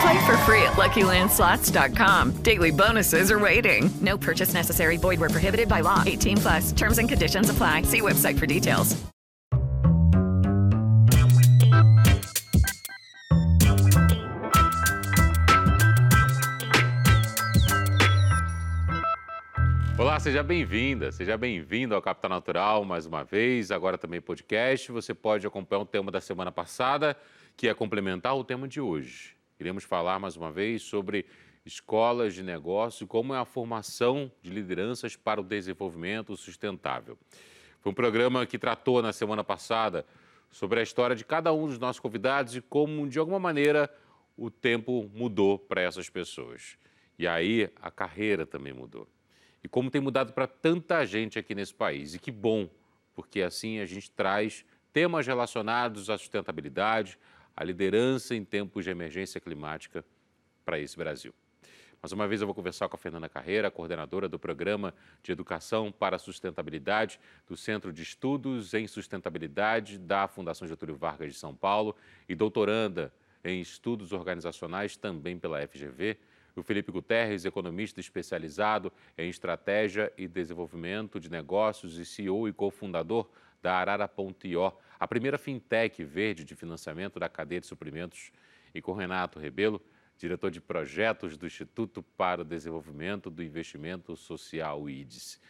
Play for free at LuckyLandSlots.com. Daily bonuses are waiting. No purchase necessary. Void where prohibited by law. 18 plus. Terms and conditions apply. See website for details. Olá, seja bem-vinda, seja bem-vindo ao Capital Natural mais uma vez, agora também podcast. Você pode acompanhar o tema da semana passada, que é complementar o tema de hoje. Iremos falar mais uma vez sobre escolas de negócio como é a formação de lideranças para o desenvolvimento sustentável. Foi um programa que tratou na semana passada sobre a história de cada um dos nossos convidados e como, de alguma maneira, o tempo mudou para essas pessoas. E aí a carreira também mudou. E como tem mudado para tanta gente aqui nesse país. E que bom, porque assim a gente traz temas relacionados à sustentabilidade, à liderança em tempos de emergência climática para esse Brasil. Mais uma vez eu vou conversar com a Fernanda Carreira, coordenadora do Programa de Educação para a Sustentabilidade do Centro de Estudos em Sustentabilidade da Fundação Getúlio Vargas de São Paulo e doutoranda em Estudos Organizacionais também pela FGV. O Felipe Guterres, economista especializado em estratégia e desenvolvimento de negócios e CEO e cofundador da Arara.io, a primeira fintech verde de financiamento da cadeia de suprimentos, e com Renato Rebelo, diretor de projetos do Instituto para o Desenvolvimento do Investimento Social, IDES.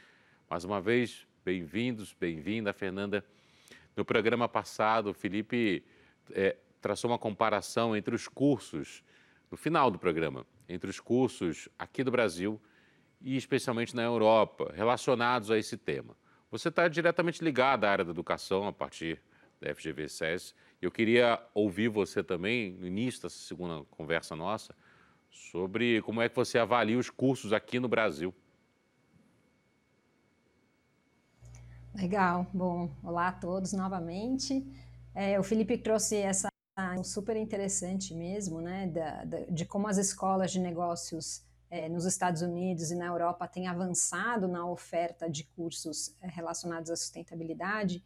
Mais uma vez, bem-vindos, bem-vinda, Fernanda. No programa passado, o Felipe é, traçou uma comparação entre os cursos, no final do programa, entre os cursos aqui do Brasil e especialmente na Europa, relacionados a esse tema. Você está diretamente ligado à área da educação a partir da FGV SES. Eu queria ouvir você também, no início dessa segunda conversa nossa, sobre como é que você avalia os cursos aqui no Brasil. Legal. Bom, olá a todos novamente. É, o Felipe trouxe essa super interessante mesmo, né, da, da, de como as escolas de negócios é, nos Estados Unidos e na Europa têm avançado na oferta de cursos é, relacionados à sustentabilidade.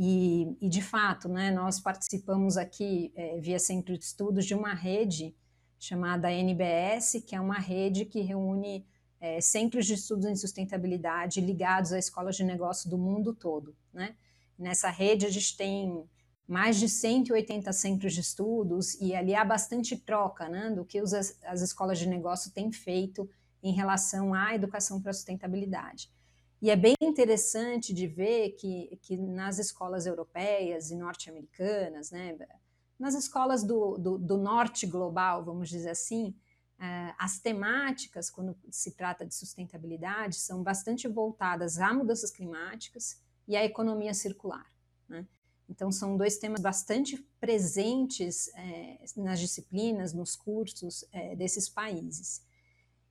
E, e, de fato, né, nós participamos aqui, é, via Centro de Estudos, de uma rede chamada NBS, que é uma rede que reúne é, centros de estudos em sustentabilidade ligados a escolas de negócio do mundo todo. Né? Nessa rede, a gente tem mais de 180 centros de estudos e ali há bastante troca né, do que os, as escolas de negócio têm feito em relação à educação para a sustentabilidade. E é bem interessante de ver que, que nas escolas europeias e norte-americanas, né, nas escolas do, do, do, norte global, vamos dizer assim, uh, as temáticas, quando se trata de sustentabilidade, são bastante voltadas a mudanças climáticas e à economia circular. Né? Então, são dois temas bastante presentes é, nas disciplinas, nos cursos é, desses países.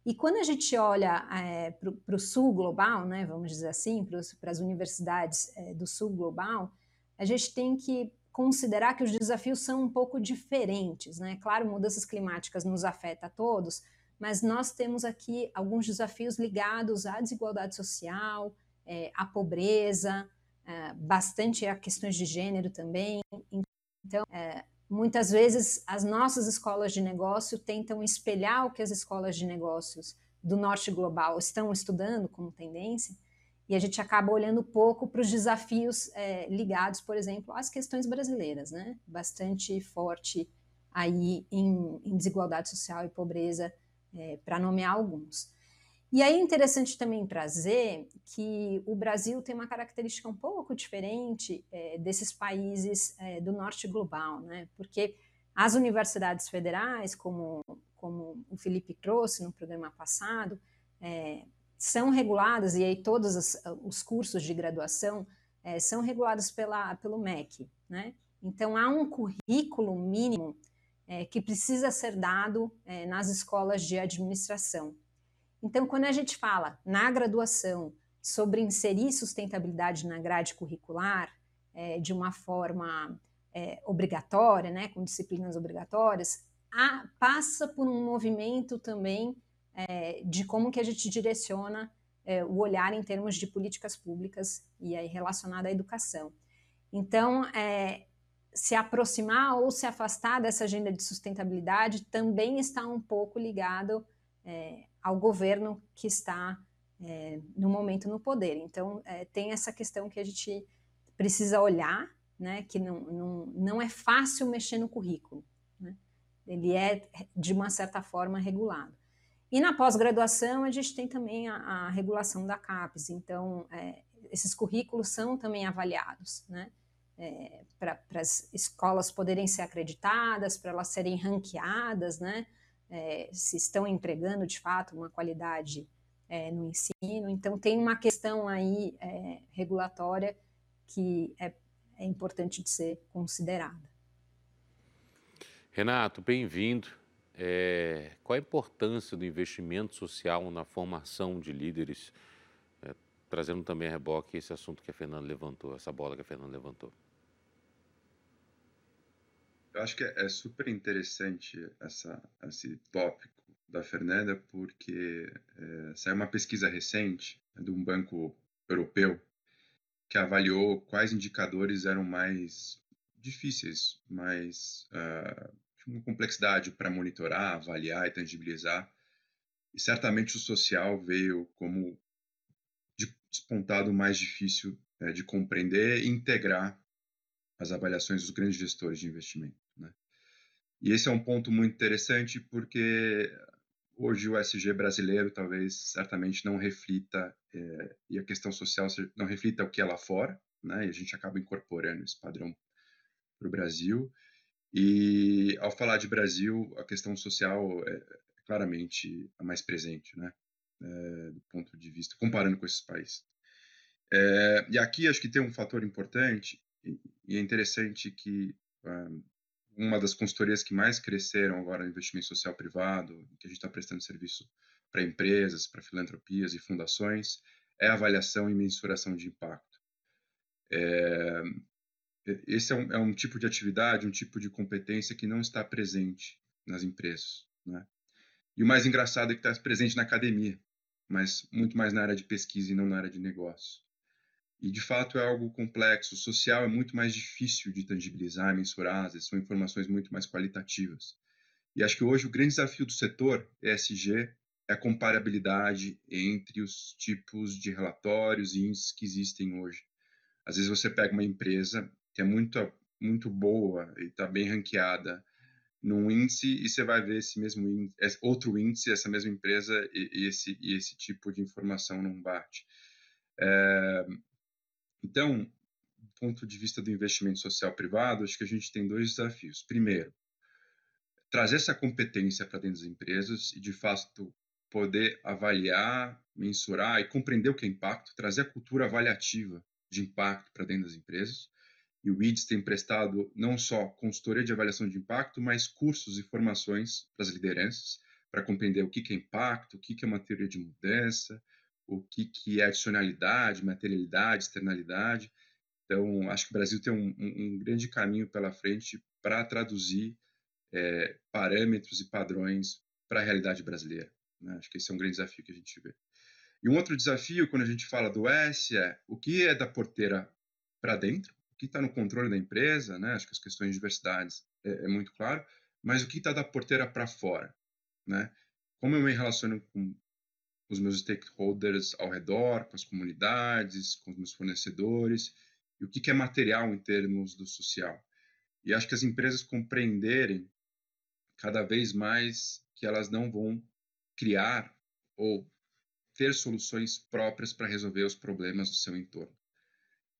E quando a gente olha é, para o sul global, né, vamos dizer assim, para as universidades é, do sul global, a gente tem que considerar que os desafios são um pouco diferentes. Né? Claro, mudanças climáticas nos afeta a todos, mas nós temos aqui alguns desafios ligados à desigualdade social, é, à pobreza, é, bastante a questões de gênero também. Então, muitas vezes as nossas escolas de negócio tentam espelhar o que as escolas de negócios do norte global estão estudando como tendência, e a gente acaba olhando pouco para os desafios é, ligados, por exemplo, às questões brasileiras, né? Bastante forte aí em, em desigualdade social e pobreza, é, para nomear alguns. E aí é interessante também trazer que o Brasil tem uma característica um pouco diferente é, desses países é, do norte global, né? Porque as universidades federais, como, como o Felipe trouxe no programa passado, é, são reguladas, e aí todos os, os cursos de graduação são regulados pela, pelo MEC, né? Então há um currículo mínimo que precisa ser dado nas escolas de administração. Então, quando a gente fala na graduação sobre inserir sustentabilidade na grade curricular é, de uma forma é, obrigatória, né, com disciplinas obrigatórias, a, passa por um movimento também é, de como que a gente direciona é, o olhar em termos de políticas públicas e aí relacionada à educação. Então, é, se aproximar ou se afastar dessa agenda de sustentabilidade também está um pouco ligado é, ao governo que está é, no momento no poder. Então, é, tem essa questão que a gente precisa olhar, né, que não, não, não é fácil mexer no currículo. Né? Ele é, de uma certa forma, regulado. E na pós-graduação, a gente tem também a, a regulação da CAPES. Então, é, esses currículos são também avaliados, né? É, para as escolas poderem ser acreditadas, para elas serem ranqueadas, né? É, se estão empregando de fato uma qualidade é, no ensino. Então, tem uma questão aí é, regulatória que é, é importante de ser considerada. Renato, bem-vindo. Qual a importância do investimento social na formação de líderes, trazendo também a reboque esse assunto que a Fernanda levantou, essa bola que a Fernanda levantou? Eu acho que é, é super interessante essa, esse tópico da Fernanda, porque é, saiu uma pesquisa recente né, de um banco europeu que avaliou quais indicadores eram mais difíceis, mais uh, uma complexidade para monitorar, avaliar e tangibilizar. E certamente o social veio como despontado mais difícil é, de compreender e integrar as avaliações dos grandes gestores de investimento. E esse é um ponto muito interessante porque hoje o SG brasileiro talvez certamente não reflita é, e a questão social não reflita o que é lá fora, né? E a gente acaba incorporando esse padrão para o Brasil. E ao falar de Brasil, a questão social é, é claramente a mais presente, né? É, do ponto de vista comparando com esses países. É, e aqui acho que tem um fator importante e, é interessante que um, uma das consultorias que mais cresceram agora no investimento social privado, que a gente está prestando serviço para empresas, para filantropias e fundações, é avaliação e mensuração de impacto. É, esse é um, é um, tipo de atividade, um tipo de competência que não está presente nas empresas. Né? E o mais engraçado é que está presente na academia, mas muito mais na área de pesquisa e não na área de negócio. E de fato é algo complexo. O social é muito mais difícil de tangibilizar, mensurar, são informações muito mais qualitativas. E acho que hoje o grande desafio do setor ESG é a comparabilidade entre os tipos de relatórios e índices que existem hoje. Às vezes você pega uma empresa que é muito, muito boa e está bem ranqueada num índice e você vai ver esse mesmo índice, outro índice, essa mesma empresa e, e esse, e esse tipo de informação não bate. É, então, do ponto de vista do investimento social privado, acho que a gente tem dois desafios. Primeiro, trazer essa competência para dentro das empresas e, de fato, poder avaliar, mensurar e compreender o que é impacto, trazer a cultura avaliativa de impacto para dentro das empresas. E o IDS tem prestado não só consultoria de avaliação de impacto, mas cursos e formações para as lideranças, para compreender o que é impacto, o que é uma teoria de mudança, o que, que é adicionalidade, materialidade, externalidade. Então, acho que o Brasil tem um, um, um grande caminho pela frente para traduzir é, parâmetros e padrões para a realidade brasileira. Né? Acho que esse é um grande desafio que a gente vê. E um outro desafio, quando a gente fala do S, é o que é da porteira para dentro, o que está no controle da empresa, né? Acho que as questões de diversidade é, é muito claro, mas o que está da porteira para fora, né? Como eu me relaciono com os meus stakeholders ao redor, com as comunidades, com os meus fornecedores, e o que é material em termos do social. E acho que as empresas compreenderem cada vez mais que elas não vão criar ou ter soluções próprias para resolver os problemas do seu entorno.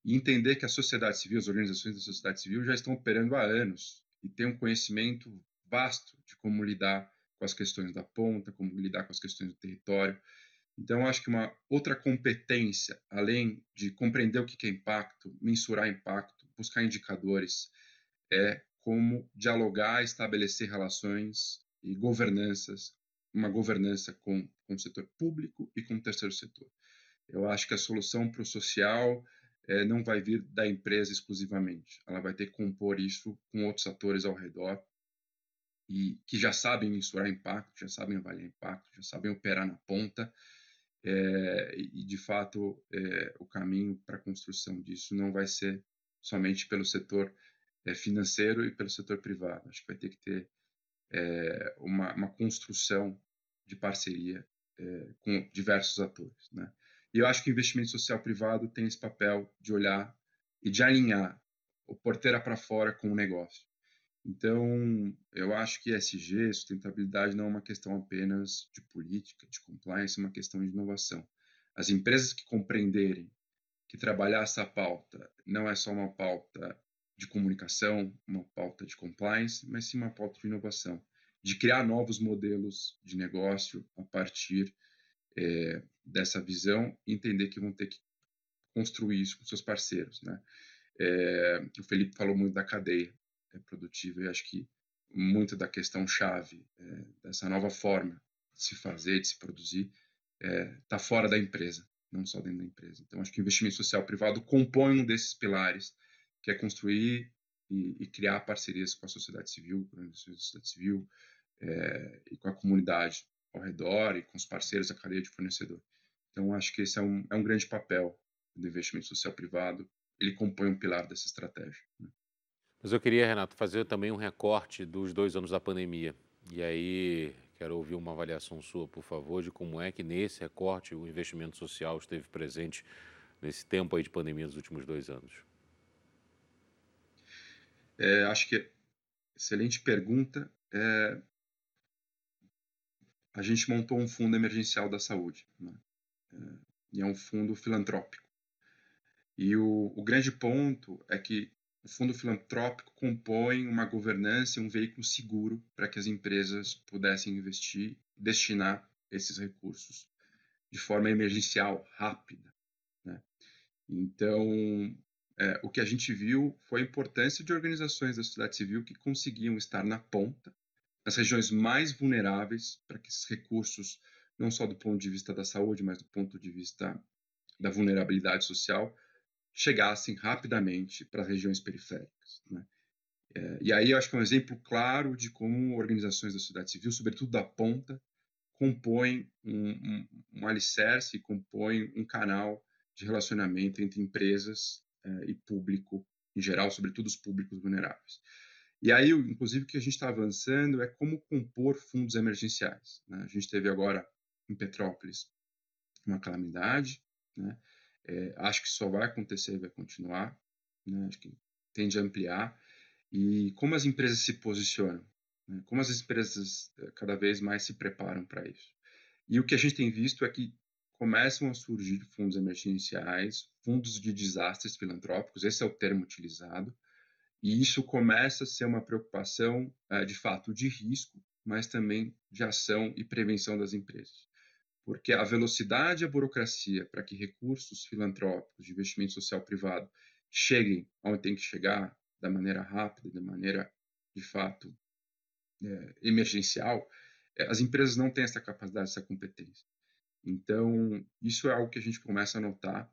E entender que a sociedade civil, as organizações da sociedade civil já estão operando há anos e têm um conhecimento vasto de como lidar com as questões da ponta, como lidar com as questões do território. Então, acho que uma outra competência, além de compreender o que é impacto, mensurar impacto, buscar indicadores, é como dialogar, estabelecer relações e governanças, uma governança com, com o setor público e com o terceiro setor. Eu acho que a solução para o social é, não vai vir da empresa exclusivamente, ela vai ter que compor isso com outros atores ao redor e que já sabem mensurar impacto, já sabem avaliar impacto, já sabem operar na ponta. É, e, de fato, é, o caminho para a construção disso não vai ser somente pelo setor é, financeiro e pelo setor privado. Acho que vai ter que ter uma, uma, construção de parceria com diversos atores. Né? E eu acho que o investimento social privado tem esse papel de olhar e de alinhar o porteira para fora com o negócio. Então, eu acho que ESG, sustentabilidade, não é uma questão apenas de política, de compliance, é uma questão de inovação. As empresas que compreenderem que trabalhar essa pauta não é só uma pauta de comunicação, uma pauta de compliance, mas sim uma pauta de inovação, de criar novos modelos de negócio a partir é, dessa visão entender que vão ter que construir isso com seus parceiros. Né? É, o Felipe falou muito da cadeia produtiva e acho que muito da questão chave é, dessa nova forma de se fazer, de se produzir, está é, fora da empresa, não só dentro da empresa. Então, acho que o investimento social privado compõe um desses pilares, que é construir e, e criar parcerias com a sociedade civil, com a sociedade civil é, e com a comunidade ao redor e com os parceiros da cadeia de fornecedor. Então, acho que esse é um, é um grande papel do investimento social privado. Ele compõe um pilar dessa estratégia. Né? Mas eu queria, Renato, fazer também um recorte dos dois anos da pandemia. E aí, quero ouvir uma avaliação sua, por favor, de como é que nesse recorte o investimento social esteve presente nesse tempo aí de pandemia dos últimos dois anos. É, acho que excelente pergunta. É, a gente montou um fundo emergencial da saúde, né? é, e é um fundo filantrópico. E o, o grande ponto é que o fundo filantrópico compõe uma governança um veículo seguro para que as empresas pudessem investir e destinar esses recursos de forma emergencial, rápida. Né? Então, é, o que a gente viu foi a importância de organizações da sociedade civil que conseguiam estar na ponta, nas regiões mais vulneráveis, para que esses recursos, não só do ponto de vista da saúde, mas do ponto de vista da vulnerabilidade social, chegassem rapidamente para as regiões periféricas. Né? É, e aí eu acho que é um exemplo claro de como organizações da sociedade civil, sobretudo da ponta, compõem um, um, um alicerce, compõem um canal de relacionamento entre empresas é, e público em geral, sobretudo os públicos vulneráveis. E aí, inclusive, o que a gente está avançando é como compor fundos emergenciais. Né? A gente teve agora em Petrópolis uma calamidade, né? É, acho que só vai acontecer e vai continuar, né? acho que tende a ampliar. E como as empresas se posicionam, né? como as empresas é, cada vez mais se preparam para isso. E o que a gente tem visto é que começam a surgir fundos emergenciais, fundos de desastres filantrópicos, esse é o termo utilizado, e isso começa a ser uma preocupação, é, de fato, de risco, mas também de ação e prevenção das empresas porque a velocidade e a burocracia para que recursos filantrópicos de investimento social privado cheguem onde tem que chegar da maneira rápida, da maneira de fato é, emergencial, é, as empresas não têm essa capacidade, essa competência. Então, isso é algo que a gente começa a notar.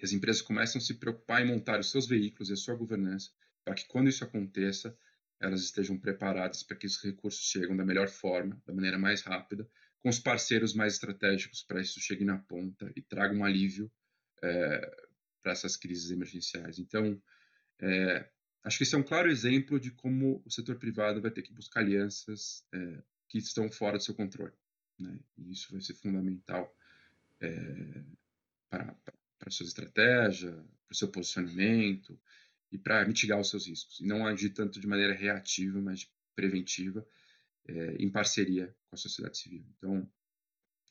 As empresas começam a se preocupar em montar os seus veículos e a sua governança para que, quando isso aconteça, elas estejam preparadas para que esses recursos cheguem da melhor forma, da maneira mais rápida, com os parceiros mais estratégicos para isso chegue na ponta e traga um alívio é, essas crises emergenciais. Então, é, acho que esse é um claro exemplo de como o setor privado vai ter que buscar alianças é, que estão fora do seu controle. Né? E isso vai ser fundamental para, para a sua estratégia, para o seu posicionamento e para mitigar os seus riscos. E não agir tanto de maneira reativa, mas preventiva, é, em parceria com a sociedade civil. Então,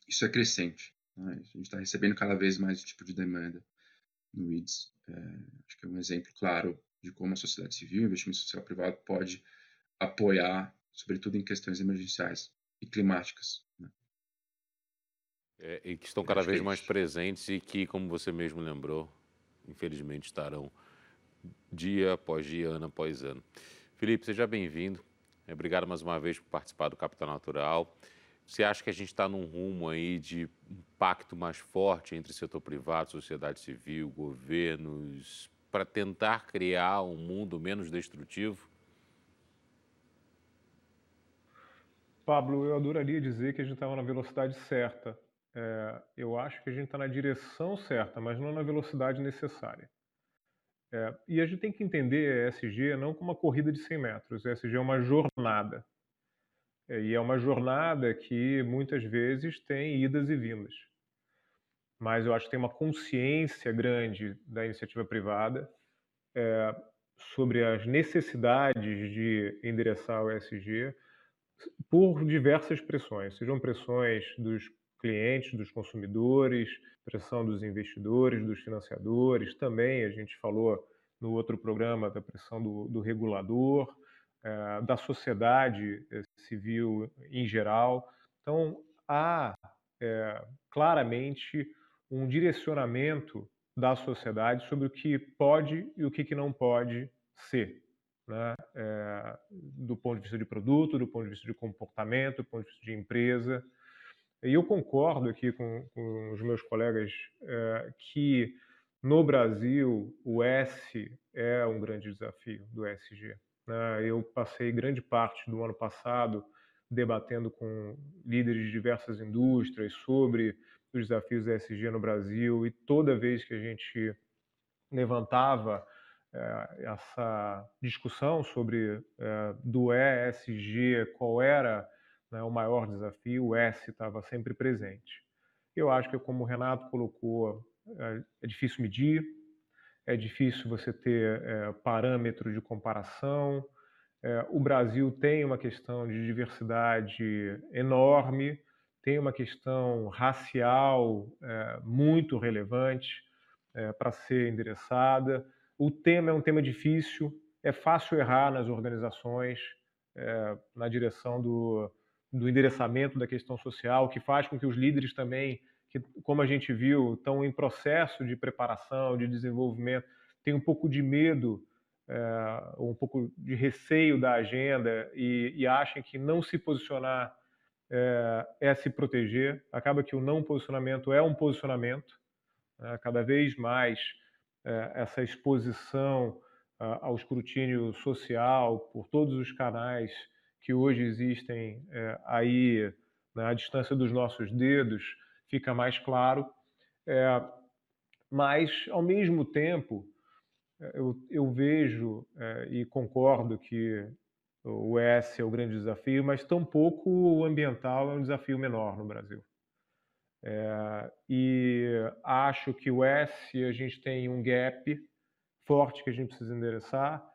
isso é crescente. Né? A gente está recebendo cada vez mais esse tipo de demanda no IDS. É, acho que é um exemplo claro de como a sociedade civil, o investimento social privado pode apoiar, sobretudo em questões emergenciais e climáticas. Né? É, e que estão cada vez é mais presentes e que, como você mesmo lembrou, infelizmente estarão dia após dia, ano após ano. Felipe, seja bem-vindo. Obrigado mais uma vez por participar do Capital Natural. Você acha que a gente está num rumo aí de um pacto mais forte entre setor privado, sociedade civil, governos, para tentar criar um mundo menos destrutivo? Pablo, eu adoraria dizer que a gente estava na velocidade certa. É, eu acho que a gente está na direção certa, mas não na velocidade necessária. É, e a gente tem que entender a ESG não como uma corrida de 100 metros. ESG é uma jornada. É, e é uma jornada que muitas vezes tem idas e vindas. Mas eu acho que tem uma consciência grande da iniciativa privada é, sobre as necessidades de endereçar o ESG por diversas pressões, sejam pressões dos clientes, dos consumidores, pressão dos investidores, dos financiadores, também a gente falou no outro programa da pressão do, do regulador, é, da sociedade eh, civil em geral. Então, há é, claramente um direcionamento da sociedade sobre o que pode e o que não pode ser. Né? É, do ponto de vista de produto, do ponto de vista de comportamento, do ponto de vista de empresa. E eu concordo aqui com, com os meus colegas é, que no Brasil o S é um grande desafio do SG. Né? Eu passei grande parte do ano passado debatendo com líderes de diversas indústrias sobre os desafios ESG no Brasil e toda vez que a gente levantava é, essa discussão sobre é, do ESG, qual era né, o maior desafio, o S estava sempre presente. Eu acho que, como o Renato colocou, é, é difícil medir, é difícil você ter é, parâmetros de comparação. É, o Brasil tem uma questão de diversidade enorme, tem uma questão racial é, muito relevante é, para ser endereçada. O tema é um tema difícil, é fácil errar nas organizações, é, na direção do, do endereçamento da questão social, que faz com que os líderes também, que, como a gente viu, estão em processo de preparação, de desenvolvimento, têm um pouco de medo, é, um pouco de receio da agenda e, e achem que não se posicionar é, é, se proteger. Acaba que o não posicionamento é um posicionamento. Né? Cada vez mais é, essa exposição ao escrutínio social por todos os canais que hoje existem é, aí na né, distância dos nossos dedos fica mais claro. É, mas, ao mesmo tempo, é, eu, eu vejo é, e concordo que o S é o grande desafio, mas tampouco o ambiental é um desafio menor no Brasil. É, e acho que o S a gente tem um gap forte que a gente precisa endereçar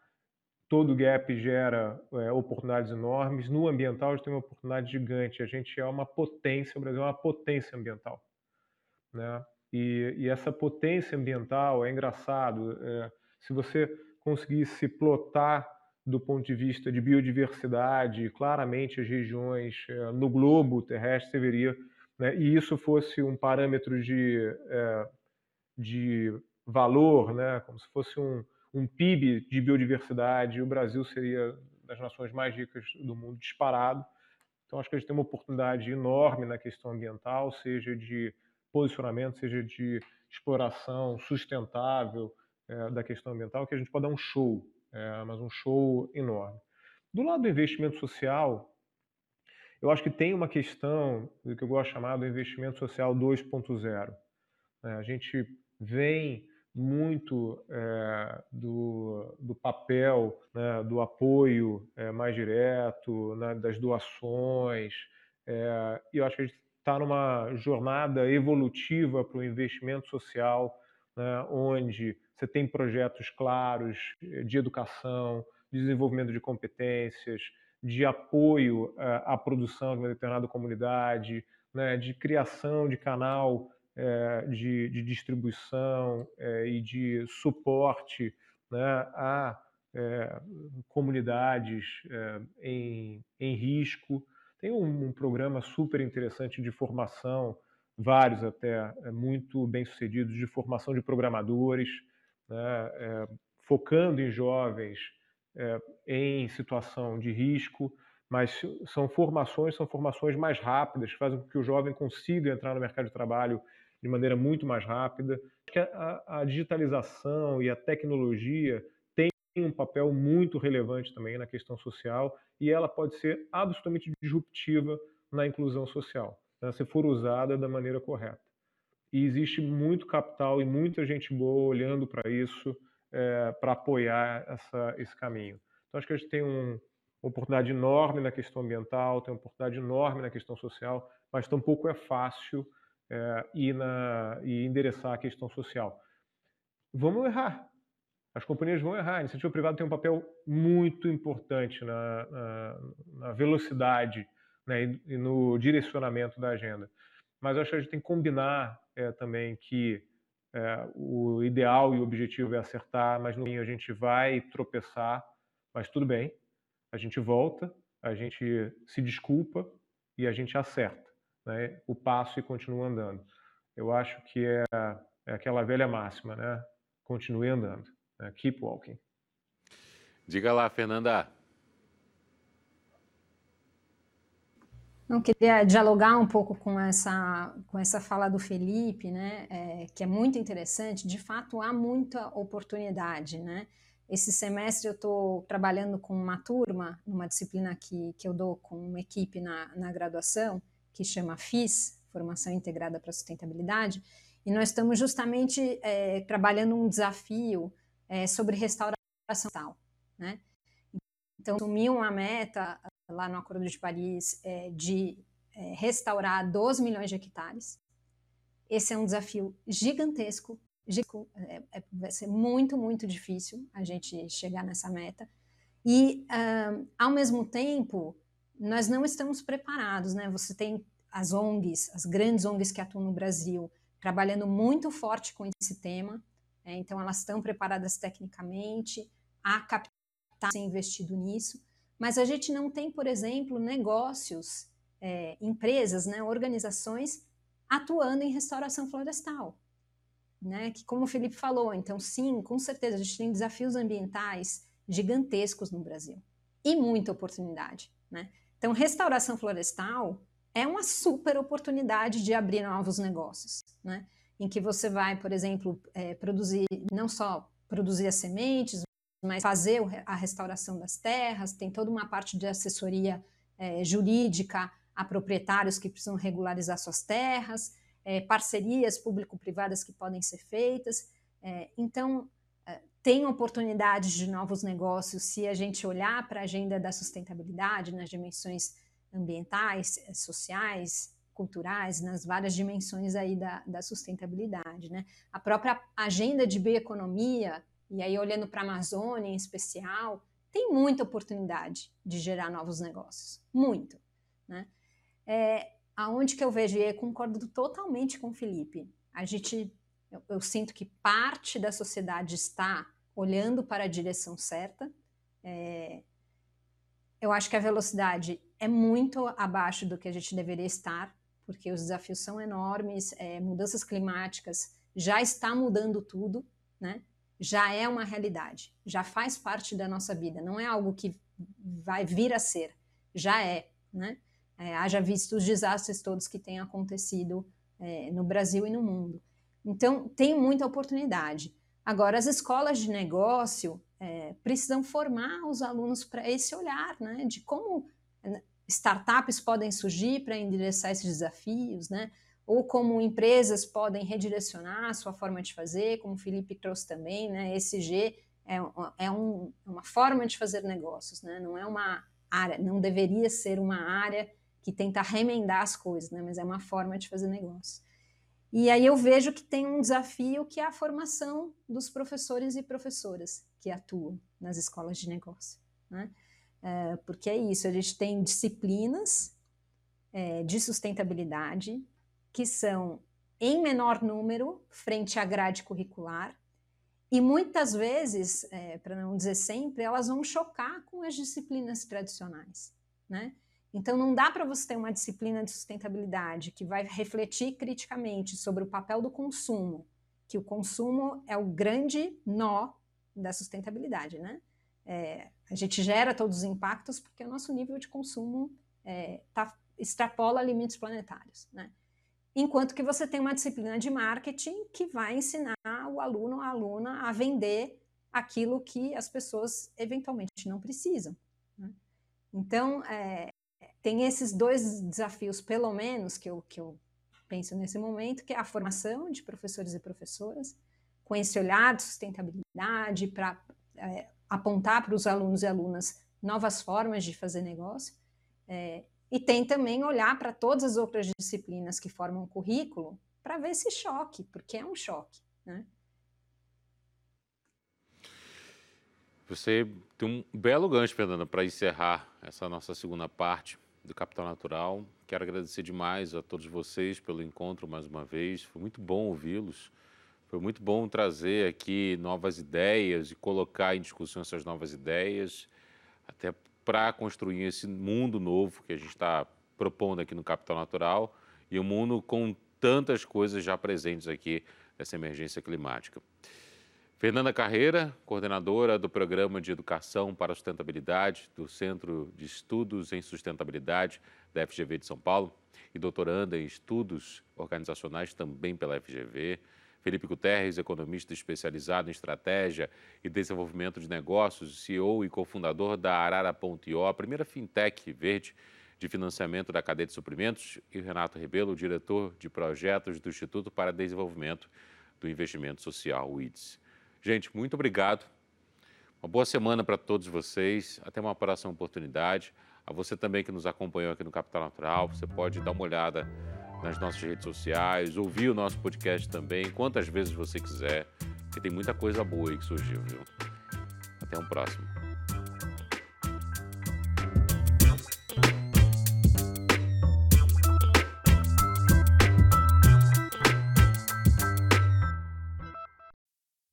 todo gap gera é, oportunidades enormes. No ambiental, a gente tem uma oportunidade gigante. A gente é uma potência, o Brasil é uma potência ambiental. Né? E, e essa potência ambiental é engraçado. É, se você conseguisse plotar do ponto de vista de biodiversidade, claramente as regiões é, no globo terrestre, você veria, né, e isso fosse um parâmetro de, é, de valor, né, como se fosse um, um PIB de biodiversidade, o Brasil seria das nações mais ricas do mundo disparado. Então, acho que a gente tem uma oportunidade enorme na questão ambiental, seja de posicionamento, seja de exploração sustentável é, da questão ambiental, que a gente pode dar um show, é, mas um show enorme. Do lado do investimento social, eu acho que tem uma questão do que eu gosto de chamar do investimento social 2.0. É, a gente vem muito é, do, do, papel né, do apoio é, mais direto, né, das doações. É, e eu acho que a gente está numa jornada evolutiva para o investimento social, né, onde você tem projetos claros de educação, de desenvolvimento de competências, de apoio à produção de uma determinada comunidade, né, de criação de canal de, de, distribuição é, e de suporte né, a é, comunidades em, em risco. Tem um, um, programa super interessante de formação, vários até muito bem sucedidos, de formação de programadores, né, focando em jovens em situação de risco, mas são formações, são formações mais rápidas, que fazem com que o jovem consiga entrar no mercado de trabalho de maneira muito mais rápida. Que a, a digitalização e a tecnologia têm um papel muito relevante também na questão social e ela pode ser absolutamente disruptiva na inclusão social, né, se for usada da maneira correta. E existe muito capital e muita gente boa olhando para isso, é, para apoiar essa, esse caminho. Então, acho que a gente tem um, uma oportunidade enorme na questão ambiental, tem uma oportunidade enorme na questão social, mas tampouco é fácil é, e, na, e endereçar a questão social. Vamos errar. As companhias vão errar. A iniciativa privada tem um papel muito importante na, na, na velocidade né, e, e, no direcionamento da agenda. Mas acho que a gente tem que combinar é, também que é, o ideal e o objetivo é acertar, mas no fim a gente vai tropeçar, mas tudo bem, a gente volta, a gente se desculpa e a gente acerta né, o passo e continua andando. Eu acho que é, é aquela velha máxima, né? Continue andando. Né? Keep walking. Diga lá, Fernanda. Não queria dialogar um pouco com essa com essa fala do Felipe, né? É, que é muito interessante. De fato, há muita oportunidade, né? Esse semestre eu estou trabalhando com uma turma, numa disciplina que, que eu dou com uma equipe na, na graduação, que chama FIS, Formação Integrada para a Sustentabilidade, e nós estamos justamente é, trabalhando um desafio é, sobre restauração ambiental, né? Então, assumi uma meta lá no Acordo de Paris é, de é, restaurar 12 milhões de hectares. Esse é um desafio gigantesco, é, é, vai ser muito, muito difícil a gente chegar nessa meta. E, uh, ao mesmo tempo, nós não estamos preparados, né? Você tem as ONGs, as grandes ONGs que atuam no Brasil, trabalhando muito forte com esse tema, é, então elas estão preparadas tecnicamente, há capital a ser investido nisso, mas a gente não tem, por exemplo, negócios, é, empresas, né, organizações atuando em restauração florestal. Né, que como o Felipe falou, então sim, com certeza a gente tem desafios ambientais gigantescos no Brasil e muita oportunidade. Né? Então, restauração florestal é uma super oportunidade de abrir novos negócios, né? Em que você vai, por exemplo, é, produzir, não só produzir as sementes, mas fazer a restauração das terras, tem toda uma parte de assessoria é, jurídica a proprietários que precisam regularizar suas terras, é, parcerias público-privadas que podem ser feitas. É, então, tem oportunidades de novos negócios se a gente olhar para a agenda da sustentabilidade nas dimensões ambientais, eh, sociais, culturais, nas várias dimensões aí da, da sustentabilidade. Né? A própria agenda de bioeconomia, e aí olhando para a Amazônia em especial, tem muita oportunidade de gerar novos negócios, muito. Né? É, aonde que eu vejo, e eu concordo totalmente com o Felipe, a gente, eu, eu sinto que parte da sociedade está olhando para a direção certa. É, eu acho que a velocidade é muito abaixo do que a gente deveria estar, porque os desafios são enormes, é, mudanças climáticas já está mudando tudo, né? Já é uma realidade, já faz parte da nossa vida, não é algo que vai vir a ser, já é, né? É, haja visto os desastres todos que têm acontecido é, no Brasil e no mundo. Então, tem muita oportunidade. Agora, as escolas de negócio é, precisam formar os alunos para esse olhar, né, de como né, startups podem surgir para endereçar esses desafios, né? ou como empresas podem redirecionar a sua forma de fazer, como o Felipe trouxe também, né? É, é um, uma forma de fazer negócios, né? Não é uma área, não deveria ser uma área que tenta remendar as coisas, né? Mas é uma forma de fazer negócios. E aí eu vejo que tem um desafio que é a formação dos professores e professoras que atuam nas escolas de negócio, né? É, porque é isso, a gente tem disciplinas é, de sustentabilidade que são em menor número frente à grade curricular e muitas vezes, é, para não dizer sempre, elas vão chocar com as disciplinas tradicionais, né? Então não dá para você ter uma disciplina de sustentabilidade que vai refletir criticamente sobre o papel do consumo, que o consumo é o grande nó da sustentabilidade, né? É, a gente gera todos os impactos porque o nosso nível de consumo é, tá, extrapola limites planetários, né? Enquanto que você tem uma disciplina de marketing que vai ensinar o aluno a aluna a vender aquilo que as pessoas eventualmente não precisam. Né? Então, é, tem esses dois desafios, pelo menos, que eu, que eu penso nesse momento, que é a formação de professores e professoras, com esse olhar de sustentabilidade, para é, apontar para os alunos e alunas novas formas de fazer negócio, é, e tem também olhar para todas as outras disciplinas que formam o currículo para ver esse choque, porque é um choque. Né? Você tem um belo gancho, Fernanda, para encerrar essa nossa segunda parte do Capital Natural. Quero agradecer demais a todos vocês pelo encontro mais uma vez. Foi muito bom ouvi-los. Foi muito bom trazer aqui novas ideias e colocar em discussão essas novas ideias, até para construir esse mundo novo que a gente está propondo aqui no Capital Natural e um mundo com tantas coisas já presentes aqui nessa emergência climática. Fernanda Carreira, coordenadora do Programa de Educação para a Sustentabilidade do Centro de Estudos em Sustentabilidade da FGV de São Paulo e doutoranda em Estudos Organizacionais também pela FGV. Felipe Guterres, economista especializado em estratégia e desenvolvimento de negócios, CEO e cofundador da Arara.io, a primeira fintech verde de financiamento da cadeia de suprimentos, e Renato Rebelo, diretor de projetos do Instituto para Desenvolvimento do Investimento Social, o IDES. Gente, muito obrigado. Uma boa semana para todos vocês. Até uma próxima oportunidade. A você também que nos acompanhou aqui no Capital Natural, você pode dar uma olhada nas nossas redes sociais, ouvir o nosso podcast também, quantas vezes você quiser, porque tem muita coisa boa aí que surgiu, viu? Até um próximo.